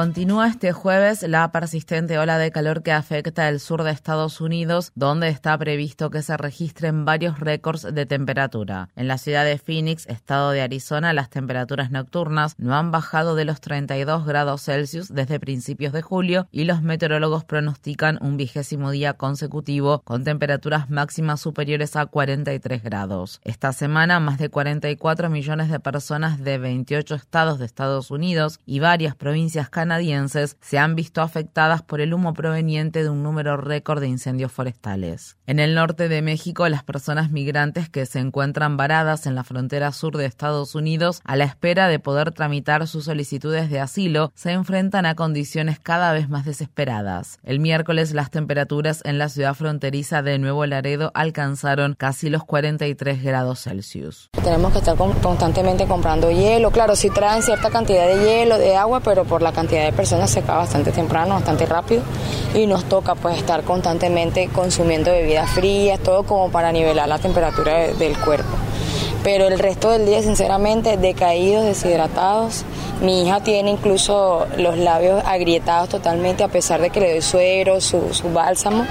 Continúa este jueves la persistente ola de calor que afecta el sur de Estados Unidos, donde está previsto que se registren varios récords de temperatura. En la ciudad de Phoenix, estado de Arizona, las temperaturas nocturnas no han bajado de los 32 grados Celsius desde principios de julio y los meteorólogos pronostican un vigésimo día consecutivo con temperaturas máximas superiores a 43 grados. Esta semana, más de 44 millones de personas de 28 estados de Estados Unidos y varias provincias canadienses se han visto afectadas por el humo proveniente de un número récord de incendios forestales. En el norte de México, las personas migrantes que se encuentran varadas en la frontera sur de Estados Unidos a la espera de poder tramitar sus solicitudes de asilo se enfrentan a condiciones cada vez más desesperadas. El miércoles las temperaturas en la ciudad fronteriza de Nuevo Laredo alcanzaron casi los 43 grados Celsius. Tenemos que estar constantemente comprando hielo. Claro, si traen cierta cantidad de hielo, de agua, pero por la cantidad de personas se acaba bastante temprano, bastante rápido y nos toca pues estar constantemente consumiendo bebidas frías, todo como para nivelar la temperatura del cuerpo. Pero el resto del día, sinceramente, decaídos, deshidratados. Mi hija tiene incluso los labios agrietados totalmente, a pesar de que le doy suero, su, su bálsamo,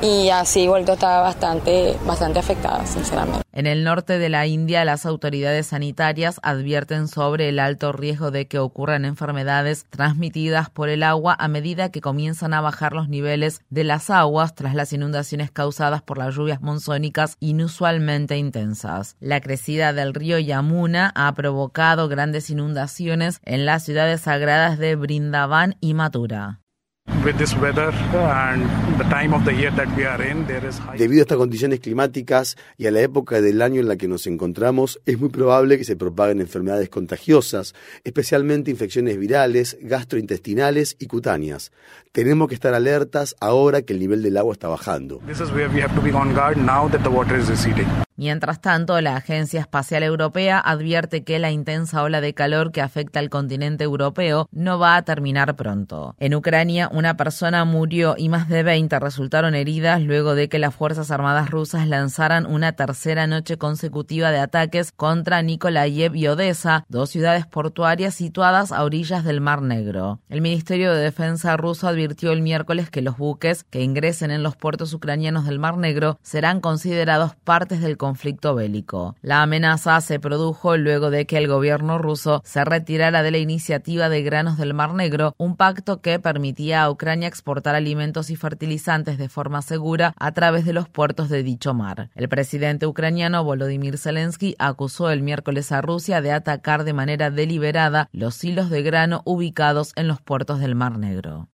y así vuelto está bastante, bastante afectada, sinceramente. En el norte de la India, las autoridades sanitarias advierten sobre el alto riesgo de que ocurran enfermedades transmitidas por el agua a medida que comienzan a bajar los niveles de las aguas tras las inundaciones causadas por las lluvias monzónicas inusualmente intensas. La crecida del río Yamuna ha provocado grandes inundaciones en las ciudades sagradas de Brindavan y Mathura. Debido a estas condiciones climáticas y a la época del año en la que nos encontramos, es muy probable que se propaguen enfermedades contagiosas, especialmente infecciones virales, gastrointestinales y cutáneas. Tenemos que estar alertas ahora que el nivel del agua está bajando. Mientras tanto, la Agencia Espacial Europea advierte que la intensa ola de calor que afecta al continente europeo no va a terminar pronto. En Ucrania, una persona murió y más de 20 resultaron heridas luego de que las Fuerzas Armadas rusas lanzaran una tercera noche consecutiva de ataques contra Nikolayev y Odessa, dos ciudades portuarias situadas a orillas del Mar Negro. El Ministerio de Defensa ruso advirtió el miércoles que los buques que ingresen en los puertos ucranianos del Mar Negro serán considerados partes del conflicto bélico. La amenaza se produjo luego de que el gobierno ruso se retirara de la iniciativa de granos del Mar Negro, un pacto que permitía a Ucrania exportar alimentos y fertilizantes de forma segura a través de los puertos de dicho mar. El presidente ucraniano Volodymyr Zelensky acusó el miércoles a Rusia de atacar de manera deliberada los hilos de grano ubicados en los puertos del Mar Negro.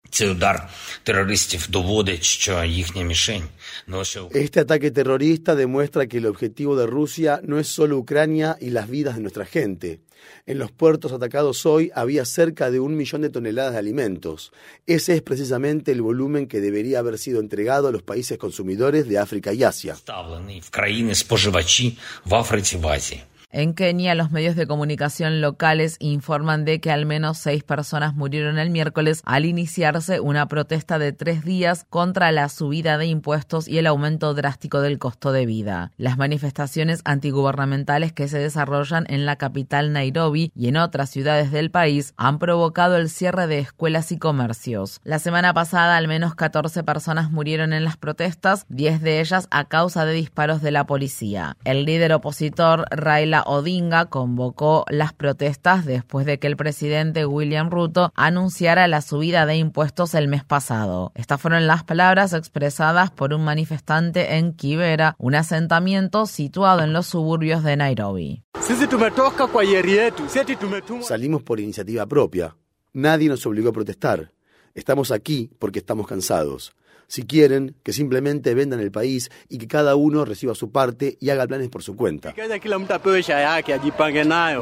Este ataque terrorista demuestra que el objetivo de Rusia no es solo Ucrania y las vidas de nuestra gente. En los puertos atacados hoy había cerca de un millón de toneladas de alimentos. Ese es precisamente el volumen que debería haber sido entregado a los países consumidores de África y Asia. En Kenia, los medios de comunicación locales informan de que al menos seis personas murieron el miércoles al iniciarse una protesta de tres días contra la subida de impuestos y el aumento drástico del costo de vida. Las manifestaciones antigubernamentales que se desarrollan en la capital Nairobi y en otras ciudades del país han provocado el cierre de escuelas y comercios. La semana pasada, al menos 14 personas murieron en las protestas, 10 de ellas a causa de disparos de la policía. El líder opositor Raila Odinga convocó las protestas después de que el presidente William Ruto anunciara la subida de impuestos el mes pasado. Estas fueron las palabras expresadas por un manifestante en Kibera, un asentamiento situado en los suburbios de Nairobi. Salimos por iniciativa propia. Nadie nos obligó a protestar. Estamos aquí porque estamos cansados. Si quieren, que simplemente vendan el país y que cada uno reciba su parte y haga planes por su cuenta.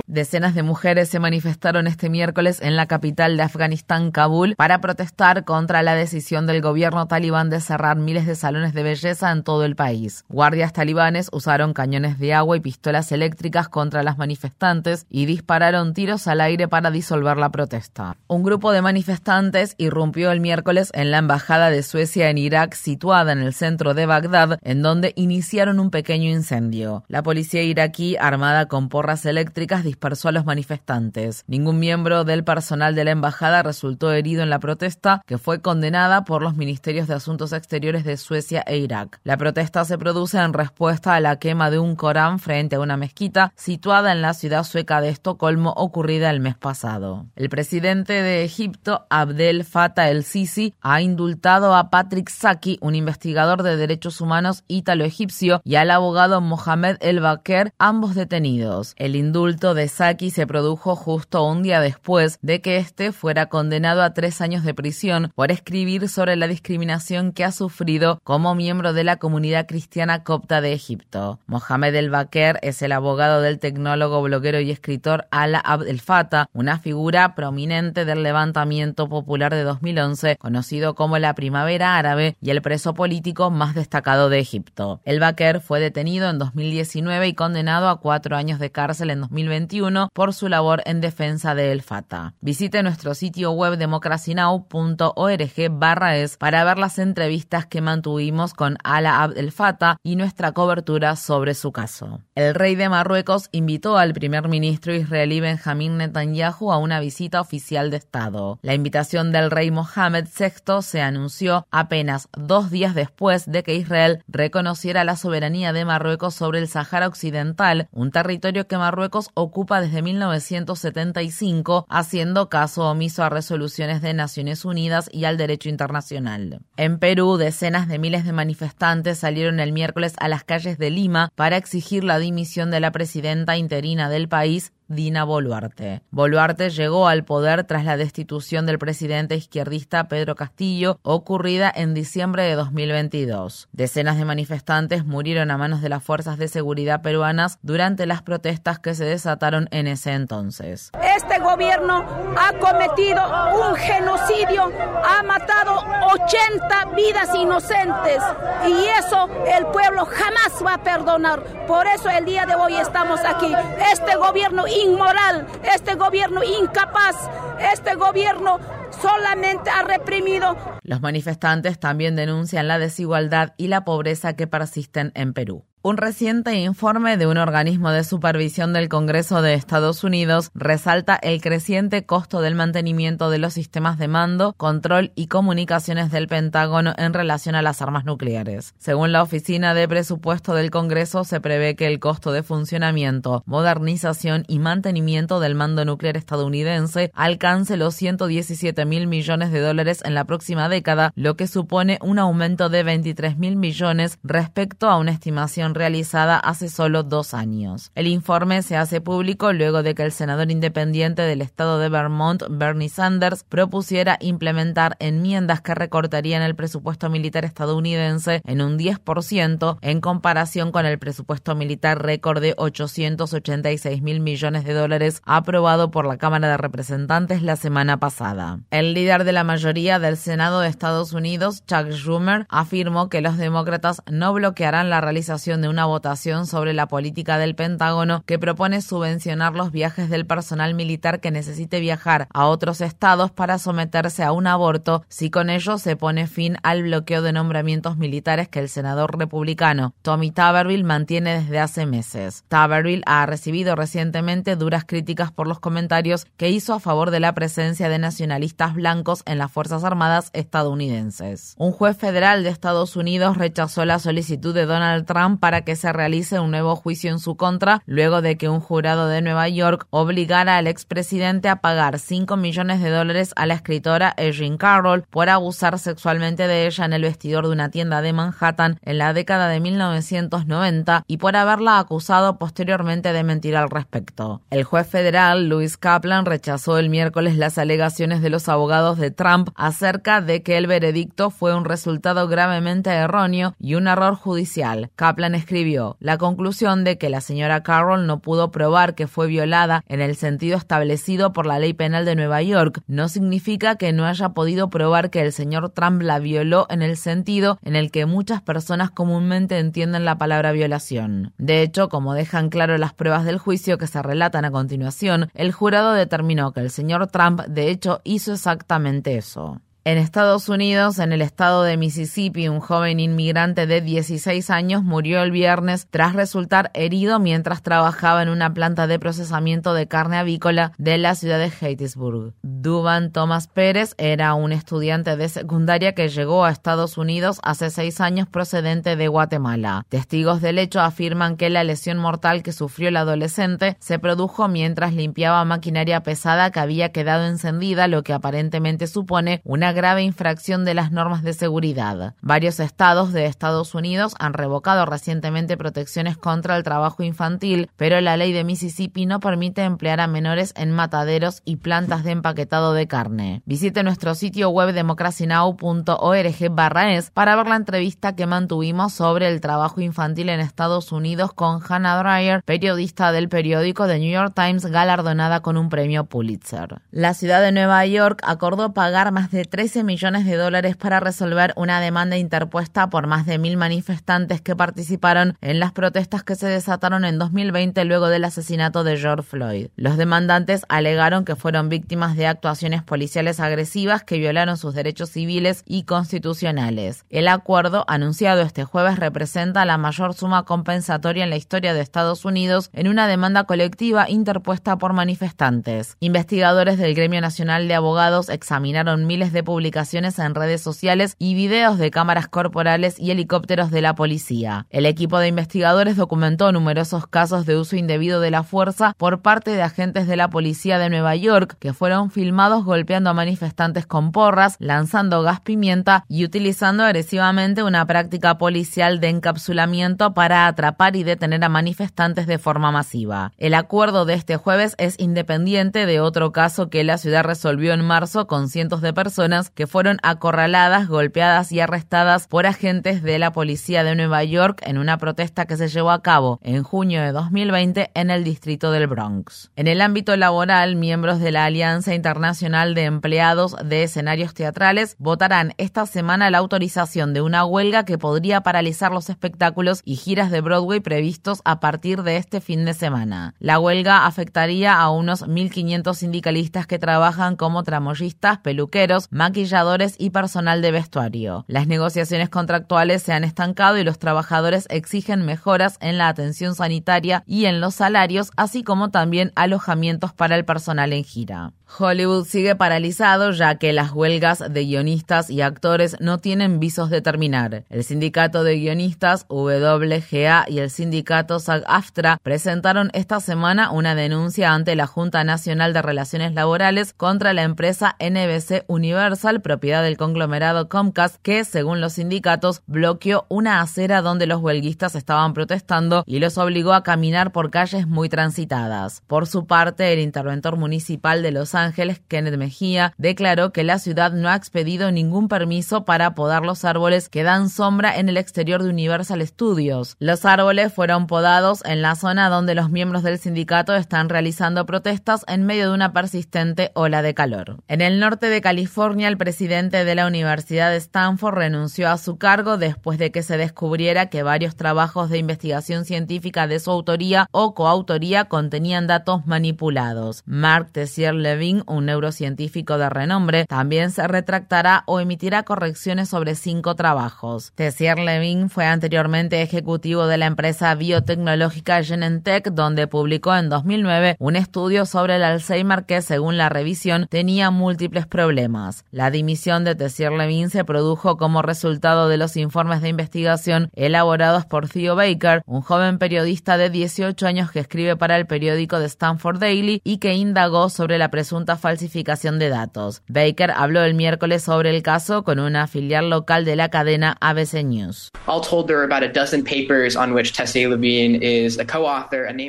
Decenas de mujeres se manifestaron este miércoles en la capital de Afganistán, Kabul, para protestar contra la decisión del gobierno talibán de cerrar miles de salones de belleza en todo el país. Guardias talibanes usaron cañones de agua y pistolas eléctricas contra las manifestantes y dispararon tiros al aire para disolver la protesta. Un grupo de manifestantes irrumpió el miércoles en la embajada de Suecia en Irak, situada en el centro de Bagdad, en donde iniciaron un pequeño incendio. La policía iraquí, armada con porras eléctricas, dispersó a los manifestantes. Ningún miembro del personal de la embajada resultó herido en la protesta, que fue condenada por los ministerios de Asuntos Exteriores de Suecia e Irak. La protesta se produce en respuesta a la quema de un Corán frente a una mezquita situada en la ciudad sueca de Estocolmo ocurrida el mes pasado. El presidente de Egipto, Abdel Fattah el-Sisi, ha indultado a Patrick Saki, un investigador de derechos humanos ítalo-egipcio, y al abogado Mohamed El-Baker, ambos detenidos. El indulto de Saki se produjo justo un día después de que éste fuera condenado a tres años de prisión por escribir sobre la discriminación que ha sufrido como miembro de la comunidad cristiana copta de Egipto. Mohamed El-Baker es el abogado del tecnólogo, bloguero y escritor Ala Abdel Fattah, una figura prominente del levantamiento popular de 2011, conocido como la Primavera Y el preso político más destacado de Egipto. El-Baker fue detenido en 2019 y condenado a cuatro años de cárcel en 2021 por su labor en defensa de El Fatah. Visite nuestro sitio web democracynow.org barra es para ver las entrevistas que mantuvimos con Ala Abdel Fattah y nuestra cobertura sobre su caso. El rey de Marruecos invitó al primer ministro israelí Benjamín Netanyahu a una visita oficial de Estado. La invitación del rey Mohammed VI se anunció apenas dos días después de que Israel reconociera la soberanía de Marruecos sobre el Sahara Occidental, un territorio que Marruecos ocupa desde 1975, haciendo caso omiso a resoluciones de Naciones Unidas y al derecho internacional. En Perú, decenas de miles de manifestantes salieron el miércoles a las calles de Lima para exigir la dimisión de la presidenta interina del país, Dina Boluarte. Boluarte llegó al poder tras la destitución del presidente izquierdista Pedro Castillo, ocurrida en diciembre de 2022. Decenas de manifestantes murieron a manos de las fuerzas de seguridad peruanas durante las protestas que se desataron en ese entonces. Este gobierno ha cometido un genocidio, ha matado 80 vidas inocentes y eso el pueblo jamás va a perdonar. Por eso el día de hoy estamos aquí. Este gobierno inmoral, este gobierno incapaz, este gobierno solamente ha reprimido. Los manifestantes también denuncian la desigualdad y la pobreza que persisten en Perú. Un reciente informe de un organismo de supervisión del Congreso de Estados Unidos resalta el creciente costo del mantenimiento de los sistemas de mando, control y comunicaciones del Pentágono en relación a las armas nucleares. Según la Oficina de Presupuesto del Congreso, se prevé que el costo de funcionamiento, modernización y mantenimiento del mando nuclear estadounidense alcance los 117 mil millones de dólares en la próxima década, lo que supone un aumento de 23 mil millones respecto a una estimación realizada hace solo dos años. El informe se hace público luego de que el senador independiente del estado de Vermont, Bernie Sanders, propusiera implementar enmiendas que recortarían el presupuesto militar estadounidense en un 10% en comparación con el presupuesto militar récord de 886 mil millones de dólares aprobado por la Cámara de Representantes la semana pasada. El líder de la mayoría del Senado de Estados Unidos, Chuck Schumer, afirmó que los demócratas no bloquearán la realización de una votación sobre la política del Pentágono que propone subvencionar los viajes del personal militar que necesite viajar a otros estados para someterse a un aborto si con ello se pone fin al bloqueo de nombramientos militares que el senador republicano Tommy Taberville mantiene desde hace meses. Taberville ha recibido recientemente duras críticas por los comentarios que hizo a favor de la presencia de nacionalistas blancos en las Fuerzas Armadas estadounidenses. Un juez federal de Estados Unidos rechazó la solicitud de Donald Trump para para que se realice un nuevo juicio en su contra luego de que un jurado de Nueva York obligara al expresidente a pagar 5 millones de dólares a la escritora Erin Carroll por abusar sexualmente de ella en el vestidor de una tienda de Manhattan en la década de 1990 y por haberla acusado posteriormente de mentir al respecto. El juez federal Louis Kaplan rechazó el miércoles las alegaciones de los abogados de Trump acerca de que el veredicto fue un resultado gravemente erróneo y un error judicial. Kaplan escribió, la conclusión de que la señora Carroll no pudo probar que fue violada en el sentido establecido por la ley penal de Nueva York no significa que no haya podido probar que el señor Trump la violó en el sentido en el que muchas personas comúnmente entienden la palabra violación. De hecho, como dejan claro las pruebas del juicio que se relatan a continuación, el jurado determinó que el señor Trump de hecho hizo exactamente eso. En Estados Unidos, en el estado de Mississippi, un joven inmigrante de 16 años murió el viernes tras resultar herido mientras trabajaba en una planta de procesamiento de carne avícola de la ciudad de Hattiesburg. Duban Thomas Pérez era un estudiante de secundaria que llegó a Estados Unidos hace seis años procedente de Guatemala. Testigos del hecho afirman que la lesión mortal que sufrió el adolescente se produjo mientras limpiaba maquinaria pesada que había quedado encendida, lo que aparentemente supone una grave infracción de las normas de seguridad. Varios estados de Estados Unidos han revocado recientemente protecciones contra el trabajo infantil, pero la ley de Mississippi no permite emplear a menores en mataderos y plantas de empaquetado de carne. Visite nuestro sitio web democracynow.org barra es para ver la entrevista que mantuvimos sobre el trabajo infantil en Estados Unidos con Hannah Dreyer, periodista del periódico The New York Times galardonada con un premio Pulitzer. La ciudad de Nueva York acordó pagar más de 3 13 millones de dólares para resolver una demanda interpuesta por más de mil manifestantes que participaron en las protestas que se desataron en 2020 luego del asesinato de George Floyd. Los demandantes alegaron que fueron víctimas de actuaciones policiales agresivas que violaron sus derechos civiles y constitucionales. El acuerdo, anunciado este jueves, representa la mayor suma compensatoria en la historia de Estados Unidos en una demanda colectiva interpuesta por manifestantes. Investigadores del Gremio Nacional de Abogados examinaron miles de publicaciones en redes sociales y videos de cámaras corporales y helicópteros de la policía. El equipo de investigadores documentó numerosos casos de uso indebido de la fuerza por parte de agentes de la policía de Nueva York que fueron filmados golpeando a manifestantes con porras, lanzando gas pimienta y utilizando agresivamente una práctica policial de encapsulamiento para atrapar y detener a manifestantes de forma masiva. El acuerdo de este jueves es independiente de otro caso que la ciudad resolvió en marzo con cientos de personas que fueron acorraladas, golpeadas y arrestadas por agentes de la policía de Nueva York en una protesta que se llevó a cabo en junio de 2020 en el distrito del Bronx. En el ámbito laboral, miembros de la Alianza Internacional de Empleados de Escenarios Teatrales votarán esta semana la autorización de una huelga que podría paralizar los espectáculos y giras de Broadway previstos a partir de este fin de semana. La huelga afectaría a unos 1.500 sindicalistas que trabajan como tramoyistas, peluqueros, maquilladores y personal de vestuario. Las negociaciones contractuales se han estancado y los trabajadores exigen mejoras en la atención sanitaria y en los salarios, así como también alojamientos para el personal en gira. Hollywood sigue paralizado ya que las huelgas de guionistas y actores no tienen visos de terminar. El sindicato de guionistas WGA y el sindicato SAG-AFTRA presentaron esta semana una denuncia ante la Junta Nacional de Relaciones Laborales contra la empresa NBC Universal, propiedad del conglomerado Comcast, que, según los sindicatos, bloqueó una acera donde los huelguistas estaban protestando y los obligó a caminar por calles muy transitadas. Por su parte, el interventor municipal de Los Ángeles, Kenneth Mejía, declaró que la ciudad no ha expedido ningún permiso para podar los árboles que dan sombra en el exterior de Universal Studios. Los árboles fueron podados en la zona donde los miembros del sindicato están realizando protestas en medio de una persistente ola de calor. En el norte de California, el presidente de la Universidad de Stanford renunció a su cargo después de que se descubriera que varios trabajos de investigación científica de su autoría o coautoría contenían datos manipulados. Mark Tessier Levin un neurocientífico de renombre, también se retractará o emitirá correcciones sobre cinco trabajos. Tessier Levin fue anteriormente ejecutivo de la empresa biotecnológica Genentech, donde publicó en 2009 un estudio sobre el Alzheimer que, según la revisión, tenía múltiples problemas. La dimisión de Tessier Levin se produjo como resultado de los informes de investigación elaborados por Theo Baker, un joven periodista de 18 años que escribe para el periódico de Stanford Daily y que indagó sobre la presunta falsificación de datos. Baker habló el miércoles sobre el caso con una filial local de la cadena ABC News.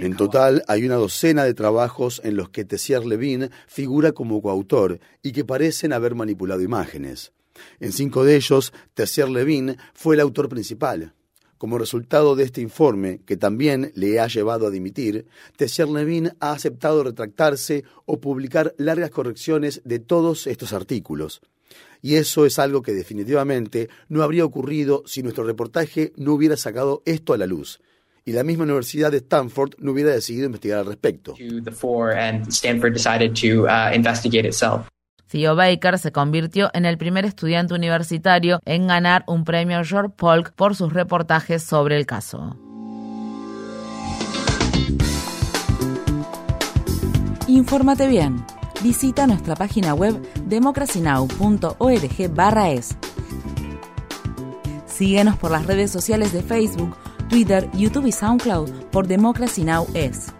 En total, hay una docena de trabajos en los que Tessier Levin figura como coautor y que parecen haber manipulado imágenes. En cinco de ellos, Tessier Levin fue el autor principal. Como resultado de este informe, que también le ha llevado a dimitir, Tessier Levin ha aceptado retractarse o publicar largas correcciones de todos estos artículos. Y eso es algo que definitivamente no habría ocurrido si nuestro reportaje no hubiera sacado esto a la luz y la misma Universidad de Stanford no hubiera decidido investigar al respecto. Theo Baker se convirtió en el primer estudiante universitario en ganar un premio George Polk por sus reportajes sobre el caso. Infórmate bien. Visita nuestra página web democracynow.org/es. Síguenos por las redes sociales de Facebook, Twitter, YouTube y SoundCloud por Democracy Now! es.